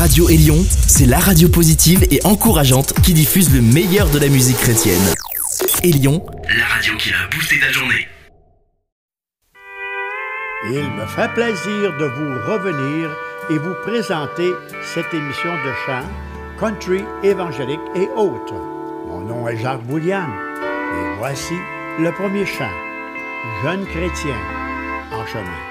Radio Élion, c'est la radio positive et encourageante qui diffuse le meilleur de la musique chrétienne. Élion, la radio qui a boosté ta journée. Il me fait plaisir de vous revenir et vous présenter cette émission de chant, country, évangélique et autres. Mon nom est Jacques Boulian et voici le premier chant, Jeune chrétien en chemin.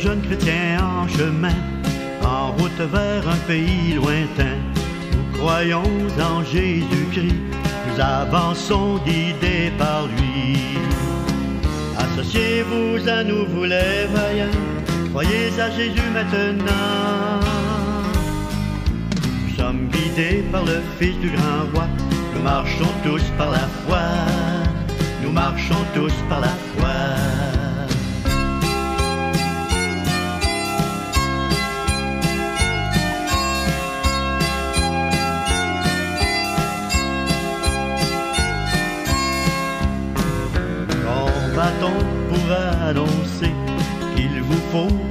Jeunes chrétiens en chemin, en route vers un pays lointain. Nous croyons en Jésus-Christ, nous avançons guidés par lui. Associez-vous à nous, vous les vaillants, croyez à Jésus maintenant. Nous sommes guidés par le Fils du grand roi, nous marchons tous par la foi, nous marchons tous par la foi.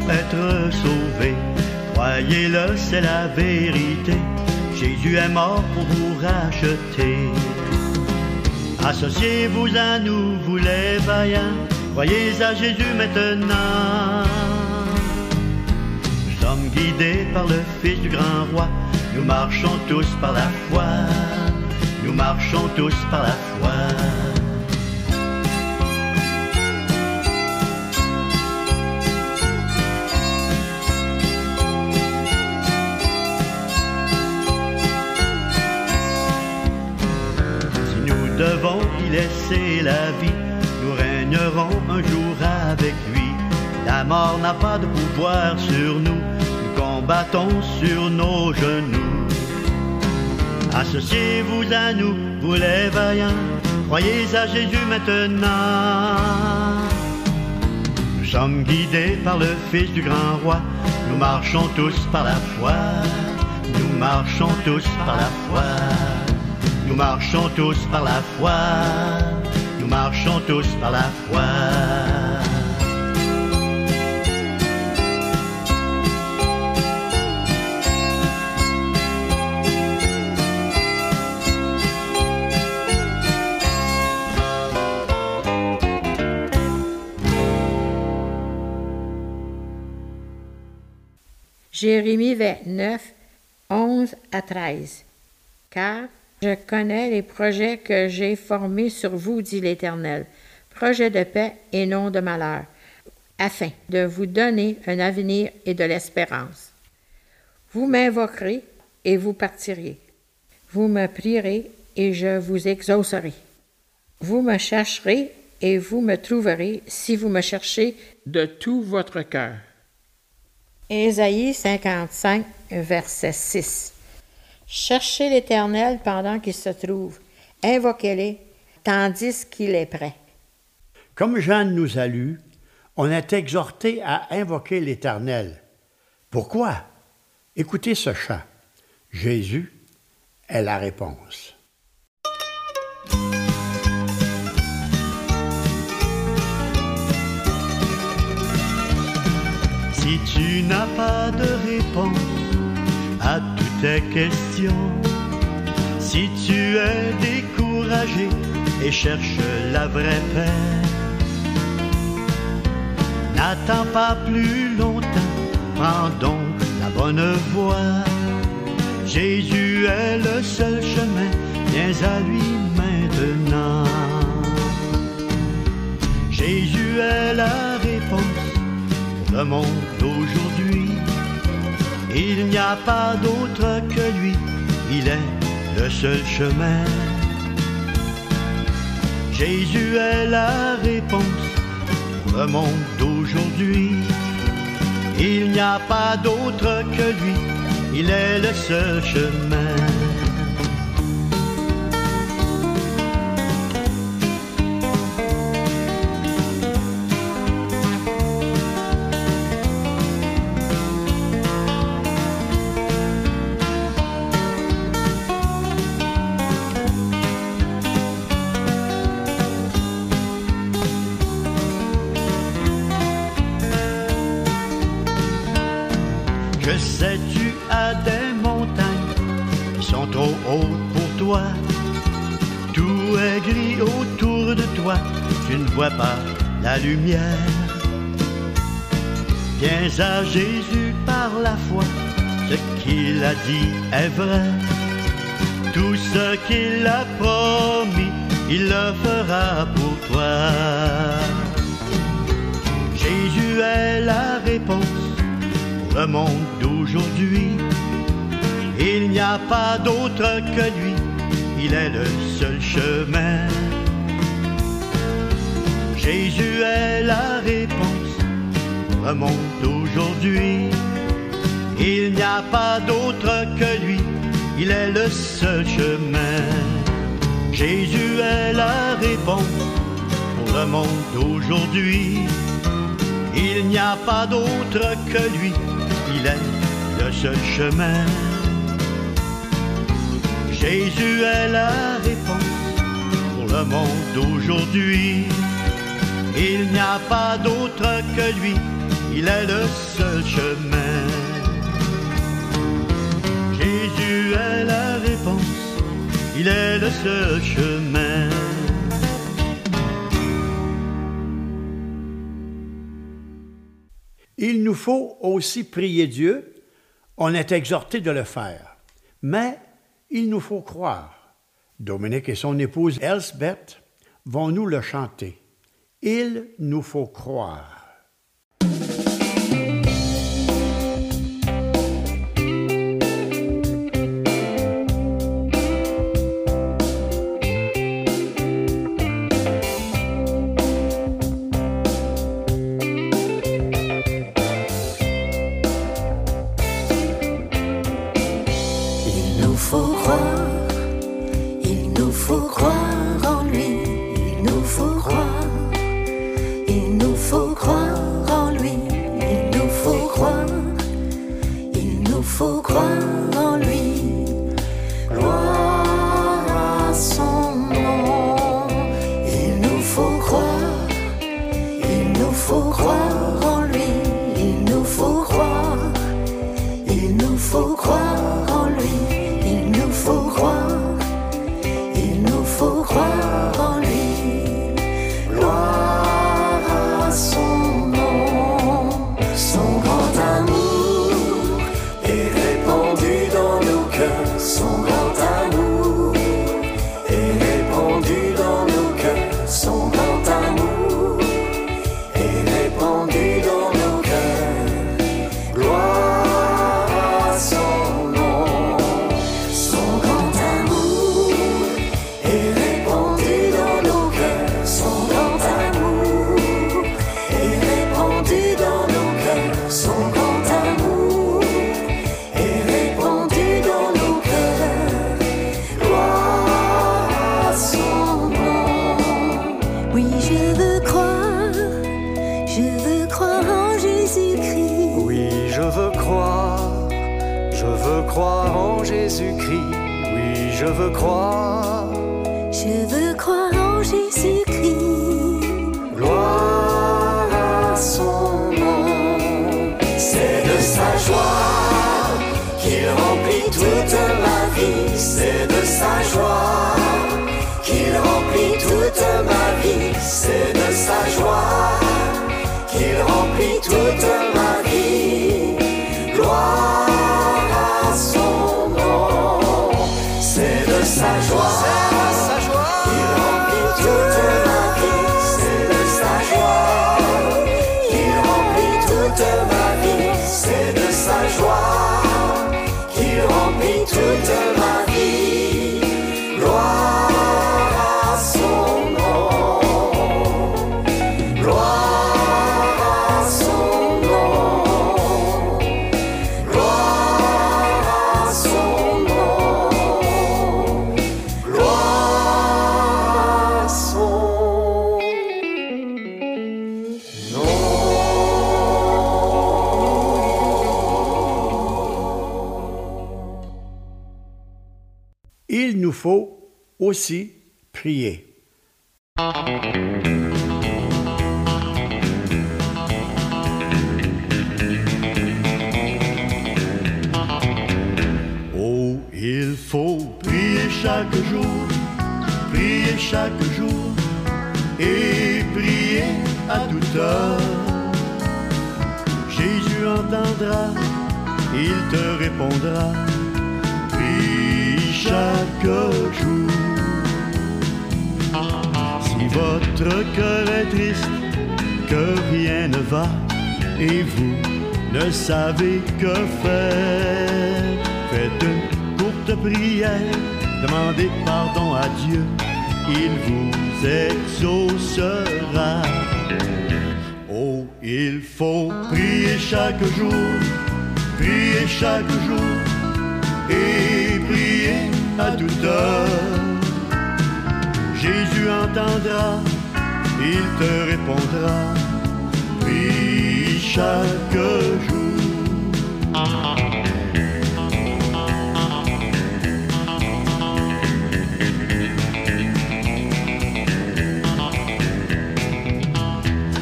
Être sauvé. Croyez-le, c'est la vérité. Jésus est mort pour vous racheter. Associez-vous à nous, vous les vaillants. Croyez à Jésus maintenant. Nous sommes guidés par le Fils du grand roi. Nous marchons tous par la foi. Nous marchons tous par la foi. La vie. Nous régnerons un jour avec lui. La mort n'a pas de pouvoir sur nous. Nous combattons sur nos genoux. Associez-vous à nous, vous les vaillants. Croyez à Jésus maintenant. Nous sommes guidés par le Fils du grand roi. Nous marchons tous par la foi. Nous marchons tous par la foi. Nous marchons tous par la foi, nous marchons tous par la foi. Jérémie 29, 11 à 13. Car je connais les projets que j'ai formés sur vous, dit l'Éternel, projets de paix et non de malheur, afin de vous donner un avenir et de l'espérance. Vous m'invoquerez et vous partirez. Vous me prierez et je vous exaucerai. Vous me chercherez et vous me trouverez si vous me cherchez de tout votre cœur. Ésaïe 55, verset 6. Cherchez l'Éternel pendant qu'il se trouve. Invoquez-le tandis qu'il est prêt. Comme Jeanne nous a lu, on est exhorté à invoquer l'Éternel. Pourquoi? Écoutez ce chant. Jésus est la réponse. Si tu n'as pas de réponse tes questions. Si tu es découragé et cherches la vraie paix, n'attends pas plus longtemps, prends donc la bonne voie. Jésus est le seul chemin, viens à lui maintenant. Jésus est la réponse pour le monde d'aujourd'hui. Il n'y a pas d'autre que lui, il est le seul chemin. Jésus est la réponse pour le monde d'aujourd'hui. Il n'y a pas d'autre que lui, il est le seul chemin. Tout est gris autour de toi, tu ne vois pas la lumière. Viens à Jésus par la foi, ce qu'il a dit est vrai. Tout ce qu'il a promis, il le fera pour toi. Jésus est la réponse pour le monde d'aujourd'hui. Il n'y a pas d'autre que lui, il est le seul chemin. Jésus est la réponse monde d'aujourd'hui. Il n'y a pas d'autre que lui, il est le seul chemin. Jésus est la réponse pour le monde d'aujourd'hui. Il n'y a pas d'autre que lui, il est le seul chemin. Jésus est la réponse pour le monde d'aujourd'hui. Il n'y a pas d'autre que lui, il est le seul chemin. Jésus est la réponse, il est le seul chemin. Il nous faut aussi prier Dieu. On est exhorté de le faire. Mais il nous faut croire. Dominique et son épouse Elsbeth vont nous le chanter. Il nous faut croire. Som Je veux croire aux gens ici. Aussi prier. Oh, il faut prier chaque jour, priez chaque jour, et priez à toute heure. Jésus entendra, il te répondra, chaque jour. Si votre cœur est triste, que rien ne va, et vous ne savez que faire, faites une courte prière, demandez pardon à Dieu, il vous exaucera. Oh, il faut prier chaque jour, prier chaque jour, et à toute heure. Jésus entendra, il te répondra, prie chaque jour.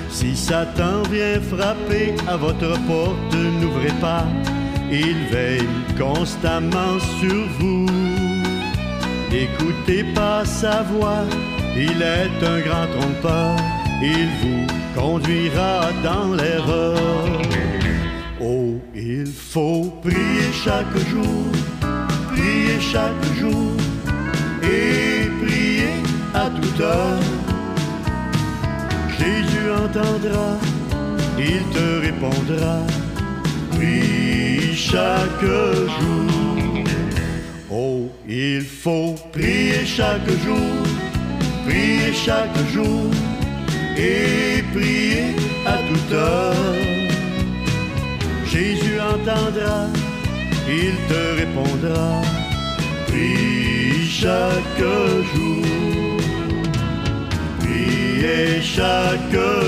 Si Satan vient frapper à votre porte, n'ouvrez pas, il veille constamment sur vous. N'écoutez pas sa voix, il est un grand trompeur, il vous conduira dans l'erreur. Oh, il faut prier chaque jour, prier chaque jour, et prier à toute heure. Jésus entendra, il te répondra, prie chaque jour. Oh, il faut prier chaque jour, prier chaque jour, et prier à toute heure. Jésus entendra, il te répondra, prie chaque jour, priez chaque jour.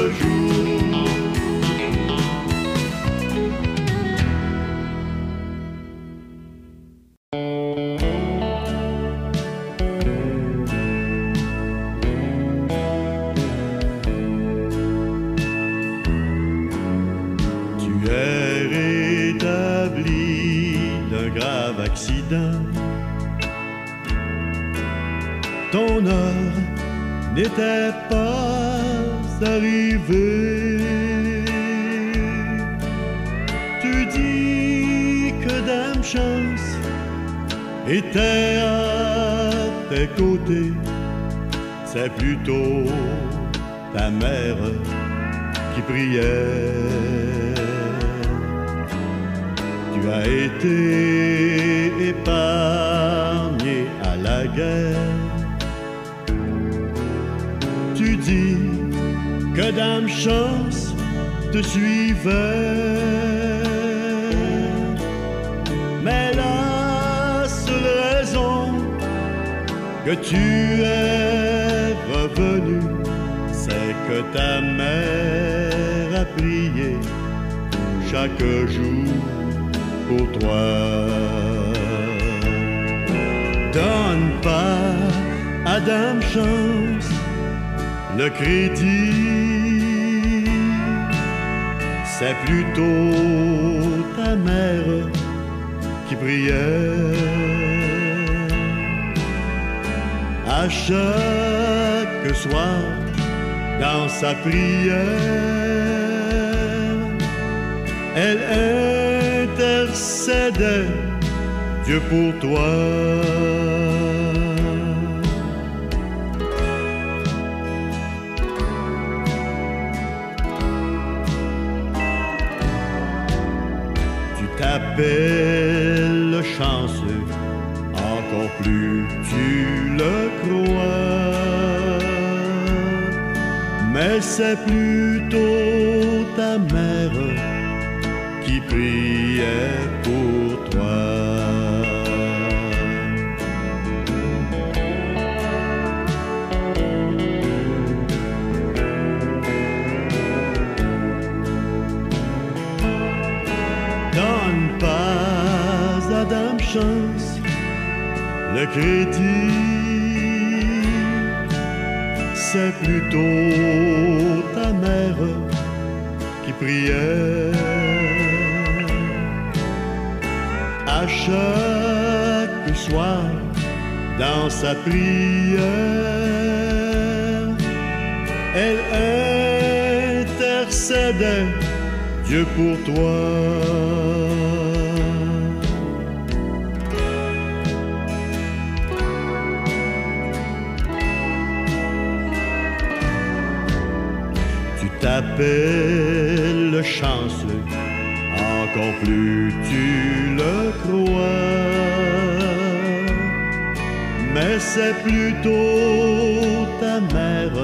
Épargné à la guerre. Tu dis que Dame Chance te suivait. Mais la seule raison que tu es revenu, c'est que ta mère a prié chaque jour pour toi. Donne pas à Dame Chance le crédit, c'est plutôt ta mère qui priait. À chaque soir, dans sa prière, elle intercédait Dieu pour toi. Tu t'appelles chanceux, encore plus tu le crois. Mais c'est plutôt Le crédit, c'est plutôt ta mère qui priait. À chaque soir, dans sa prière. Elle intercède Dieu pour toi. T'appelles chanceux, encore plus tu le crois mais c'est plutôt ta mère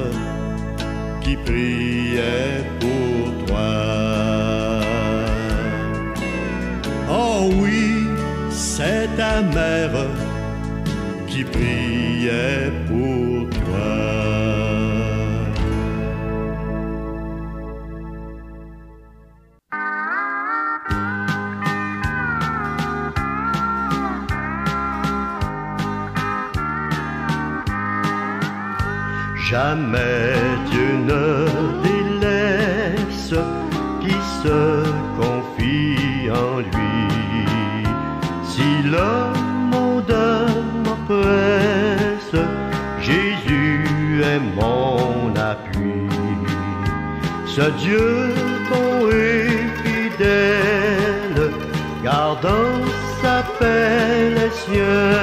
qui priait pour toi. Oh oui, c'est ta mère qui priait pour Jamais Dieu ne délaisse qui se confie en lui. Si le monde m'oppresse, Jésus est mon appui. Ce Dieu bon et fidèle, gardant sa paix les siens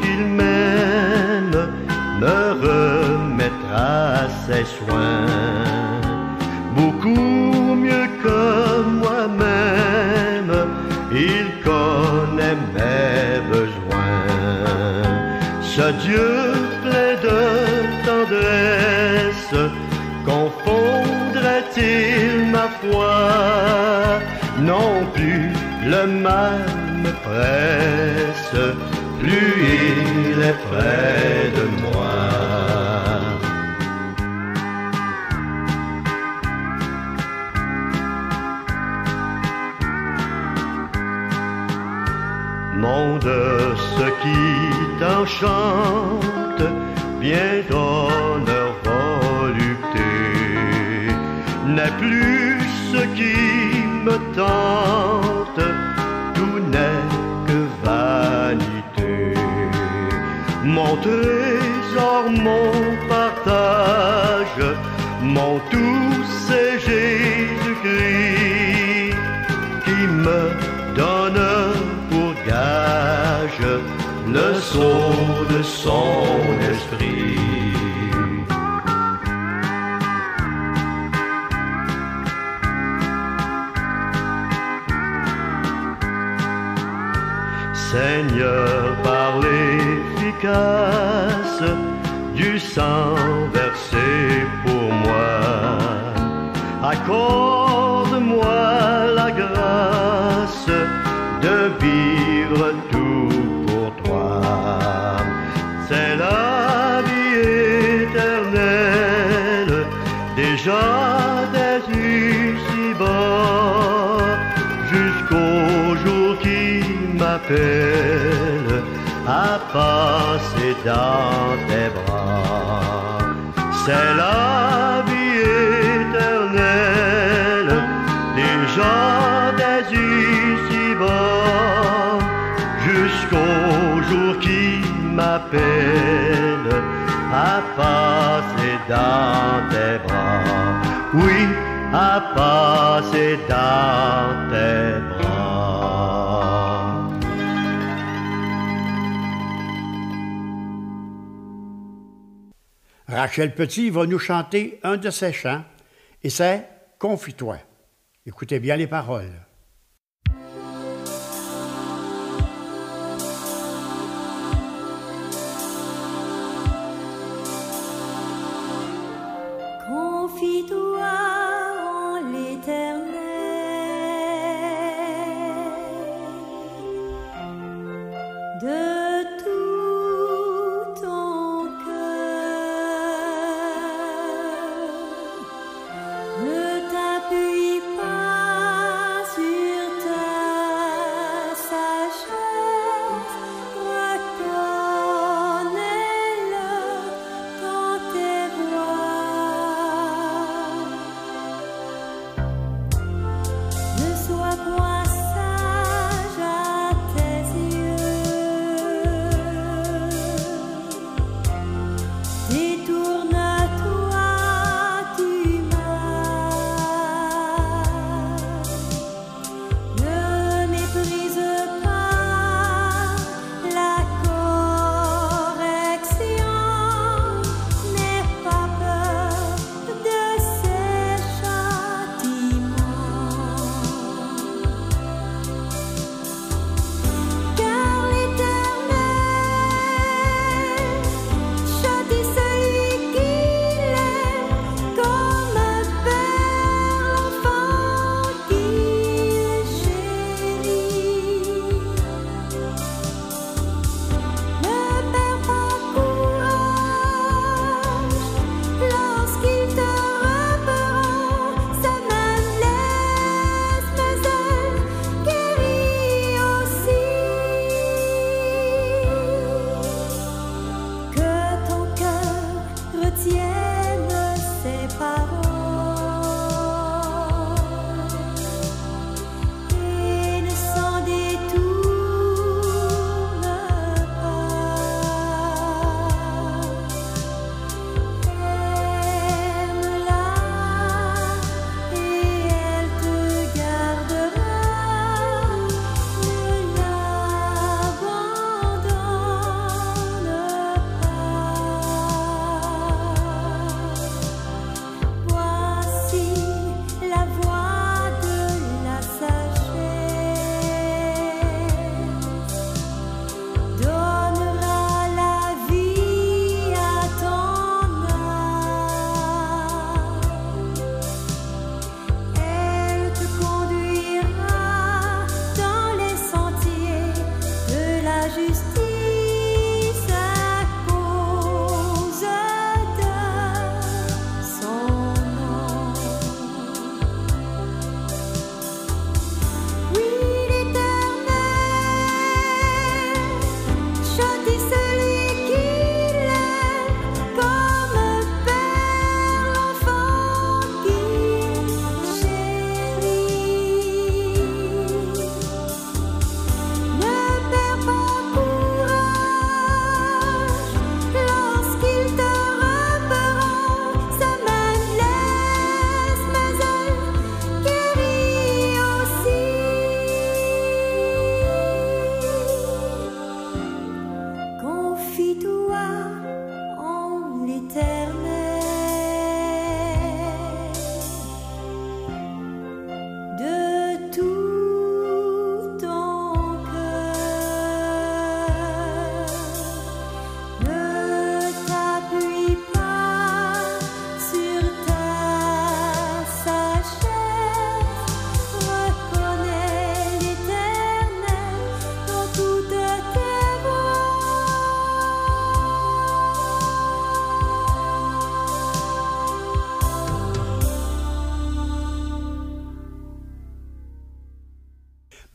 qu'il m'aime, me remettre à ses soins, beaucoup mieux que moi-même, il connaît mes besoins. Ce Dieu plein de tendresse, confondrait-il ma foi? Non plus le mal me presse, près de moi. Monde, ce qui t'enchante, bien d'honneur volupté, n'est plus ce qui me tente, Mon trésor, mon partage, mon tout, c'est Jésus-Christ qui me donne pour gage le sceau de son esprit. Seigneur, par du sang versé pour moi, accorde-moi la grâce de vivre tout pour toi. C'est la vie éternelle, déjà des ici-bas, jusqu'au jour qui m'appelle à passer dans tes bras. C'est la vie éternelle, déjà des ici-bas, jusqu'au jour qui m'appelle à passer dans tes bras. Oui, à passer dans tes bras. Rachel Petit va nous chanter un de ses chants et c'est Confie-toi. Écoutez bien les paroles.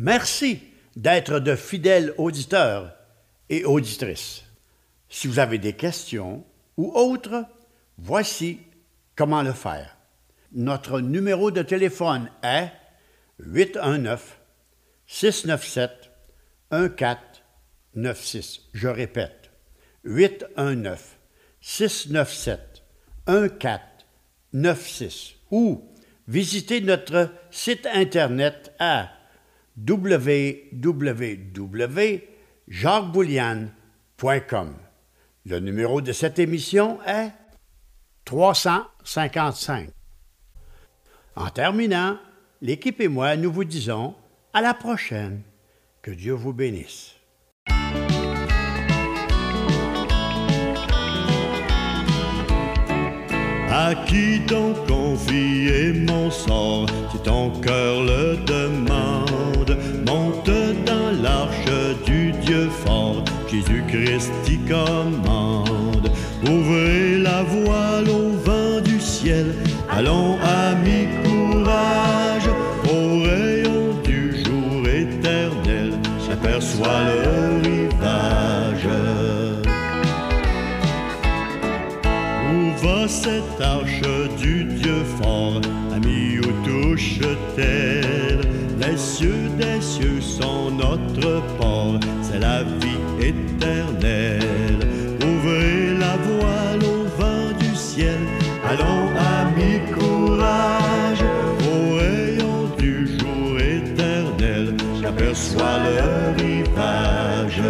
Merci d'être de fidèles auditeurs et auditrices. Si vous avez des questions ou autres, voici comment le faire. Notre numéro de téléphone est 819 697 1496. Je répète, 819 697 1496 ou visitez notre site internet à www.jacquesboulian.com. Le numéro de cette émission est 355. En terminant, l'équipe et moi, nous vous disons à la prochaine. Que Dieu vous bénisse. À qui donc confier mon sort si ton cœur le demande? Monte dans l'arche du Dieu fort, Jésus-Christ y commande. Ouvrez la voile au vent du ciel, allons amis, courage, au rayon du jour éternel, s'aperçoit le rivage. Où va cette arche du Dieu fort, ami, où touche-t-elle? Les cieux des cieux sont notre port, c'est la vie éternelle. Ouvrez la voile au vent du ciel, allons, amis, courage, au rayon du jour éternel, j'aperçois le rivage.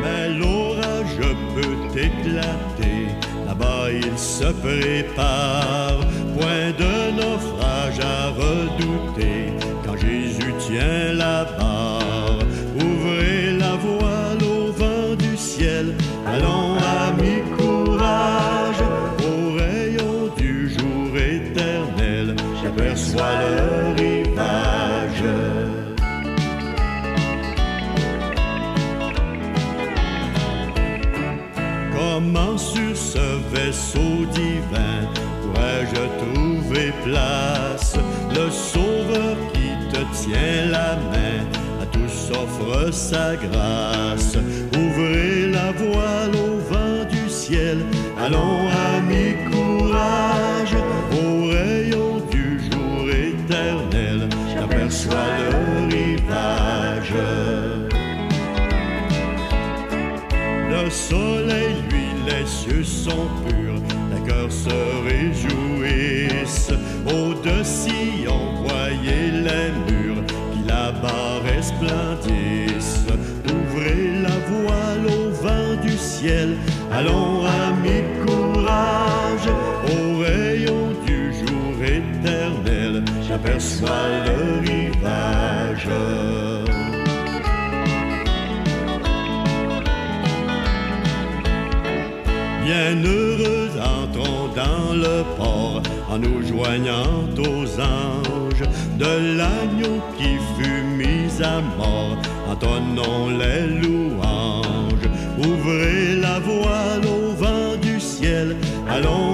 Mais l'orage peut éclater, là-bas il se prépare. Point de naufrage à redouter quand Jésus tient la barre. Ouvrez la voile au vent du ciel, allons amis, courage. Au rayon du jour éternel, j'aperçois le rivage. Comment sur ce vaisseau divin pourrais-je trouver place? La main, à tous offre sa grâce. Ouvrez la voile au vent du ciel, allons amis, courage, au rayon du jour éternel, j'aperçois le rivage. Le soleil, lui, les cieux sont purs, les cœurs se réjouissent. Au-dessus, on voyait les murs voile au vent du ciel, allons, amis, courage, au rayon du jour éternel, j'aperçois le rivage. Bienheureux entrons dans le port en nous joignant aux anges de l'agneau qui fut mis à mort. Entonnons les louanges. Allons,